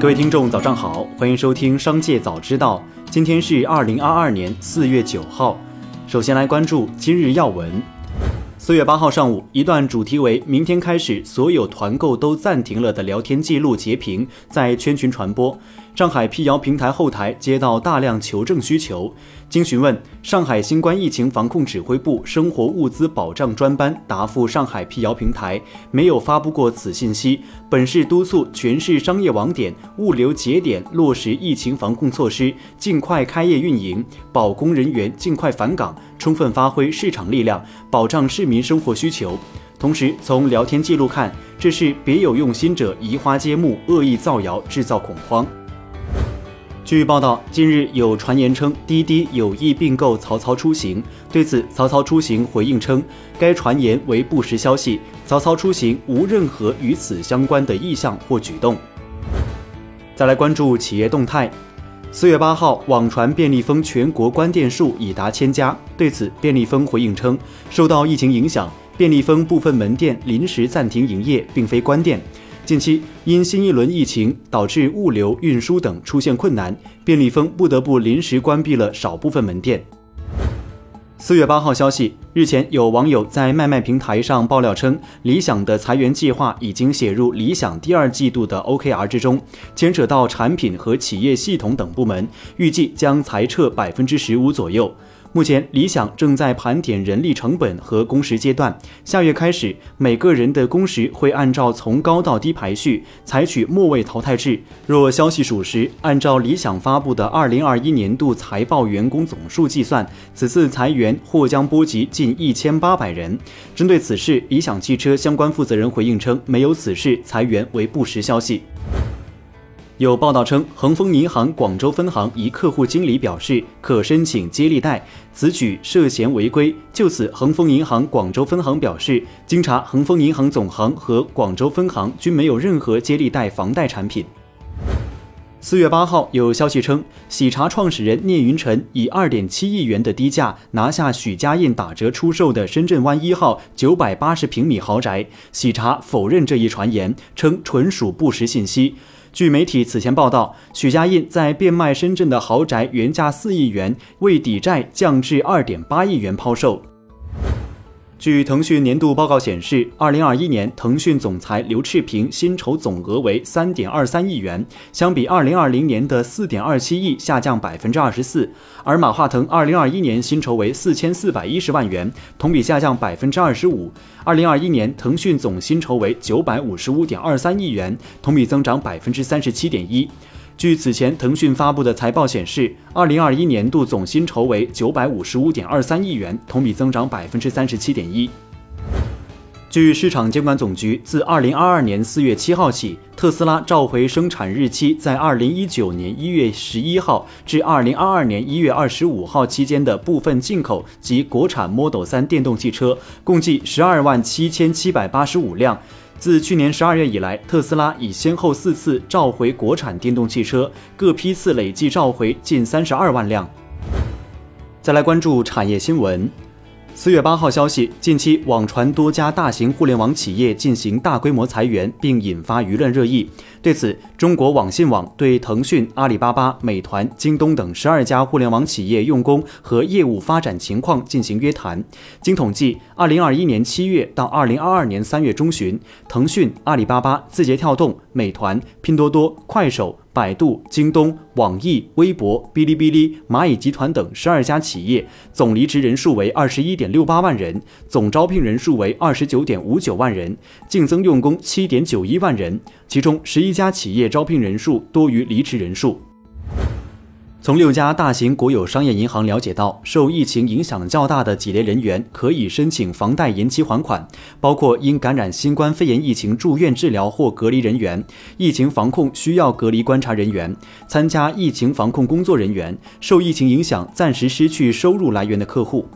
各位听众，早上好，欢迎收听《商界早知道》。今天是二零二二年四月九号。首先来关注今日要闻。四月八号上午，一段主题为“明天开始所有团购都暂停了”的聊天记录截屏在圈群传播。上海辟谣平台后台接到大量求证需求，经询问，上海新冠疫情防控指挥部生活物资保障专班答复上海辟谣平台，没有发布过此信息。本市督促全市商业网点、物流节点落实疫情防控措施，尽快开业运营，保工人员尽快返岗，充分发挥市场力量，保障市民生活需求。同时，从聊天记录看，这是别有用心者移花接木，恶意造谣，制造恐慌。据报道，近日有传言称滴滴有意并购曹操出行。对此，曹操出行回应称，该传言为不实消息，曹操出行无任何与此相关的意向或举动。再来关注企业动态，四月八号，网传便利蜂全国关店数已达千家。对此，便利蜂回应称，受到疫情影响，便利蜂部分门店临时暂停营业，并非关店。近期因新一轮疫情导致物流运输等出现困难，便利蜂不得不临时关闭了少部分门店。四月八号消息，日前有网友在卖卖平台上爆料称，理想的裁员计划已经写入理想第二季度的 OKR 之中，牵扯到产品和企业系统等部门，预计将裁撤百分之十五左右。目前，理想正在盘点人力成本和工时阶段。下月开始，每个人的工时会按照从高到低排序，采取末位淘汰制。若消息属实，按照理想发布的二零二一年度财报员工总数计算，此次裁员或将波及近一千八百人。针对此事，理想汽车相关负责人回应称，没有此事，裁员为不实消息。有报道称，恒丰银行广州分行一客户经理表示可申请接力贷，此举涉嫌违规。就此，恒丰银行广州分行表示，经查，恒丰银行总行和广州分行均没有任何接力贷房贷产品。四月八号，有消息称，喜茶创始人聂云辰以二点七亿元的低价拿下许家印打折出售的深圳湾一号九百八十平米豪宅。喜茶否认这一传言，称纯属不实信息。据媒体此前报道，许家印在变卖深圳的豪宅原价四亿元，为抵债降至二点八亿元抛售。据腾讯年度报告显示，二零二一年腾讯总裁刘炽平薪酬总额为三点二三亿元，相比二零二零年的四点二七亿下降百分之二十四。而马化腾二零二一年薪酬为四千四百一十万元，同比下降百分之二十五。二零二一年腾讯总薪酬为九百五十五点二三亿元，同比增长百分之三十七点一。据此前腾讯发布的财报显示，二零二一年度总薪酬为九百五十五点二三亿元，同比增长百分之三十七点一。据市场监管总局，自二零二二年四月七号起，特斯拉召回生产日期在二零一九年一月十一号至二零二二年一月二十五号期间的部分进口及国产 Model 三电动汽车，共计十二万七千七百八十五辆。自去年十二月以来，特斯拉已先后四次召回国产电动汽车，各批次累计召回近三十二万辆。再来关注产业新闻。四月八号消息，近期网传多家大型互联网企业进行大规模裁员，并引发舆论热议。对此，中国网信网对腾讯、阿里巴巴、美团、京东等十二家互联网企业用工和业务发展情况进行约谈。经统计，二零二一年七月到二零二二年三月中旬，腾讯、阿里巴巴、字节跳动、美团、拼多多、快手。百度、京东、网易、微博、哔哩哔哩、蚂蚁集团等十二家企业总离职人数为二十一点六八万人，总招聘人数为二十九点五九万人，净增用工七点九一万人，其中十一家企业招聘人数多于离职人数。从六家大型国有商业银行了解到，受疫情影响较大的几类人员可以申请房贷延期还款，包括因感染新冠肺炎疫情住院治疗或隔离人员、疫情防控需要隔离观察人员、参加疫情防控工作人员、受疫情影响暂时失去收入来源的客户。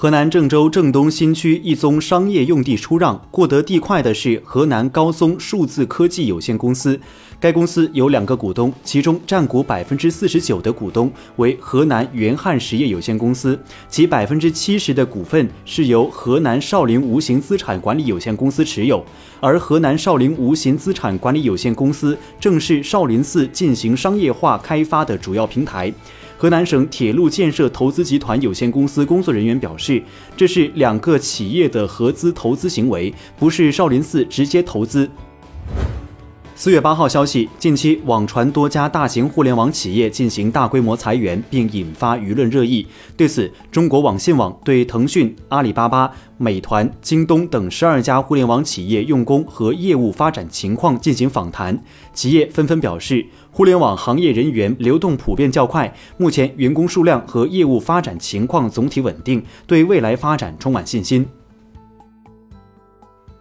河南郑州郑东新区一宗商业用地出让，获得地块的是河南高松数字科技有限公司。该公司有两个股东，其中占股百分之四十九的股东为河南元汉实业有限公司，其百分之七十的股份是由河南少林无形资产管理有限公司持有。而河南少林无形资产管理有限公司正是少林寺进行商业化开发的主要平台。河南省铁路建设投资集团有限公司工作人员表示，这是两个企业的合资投资行为，不是少林寺直接投资。四月八号消息，近期网传多家大型互联网企业进行大规模裁员，并引发舆论热议。对此，中国网信网对腾讯、阿里巴巴、美团、京东等十二家互联网企业用工和业务发展情况进行访谈，企业纷纷表示，互联网行业人员流动普遍较快，目前员工数量和业务发展情况总体稳定，对未来发展充满信心。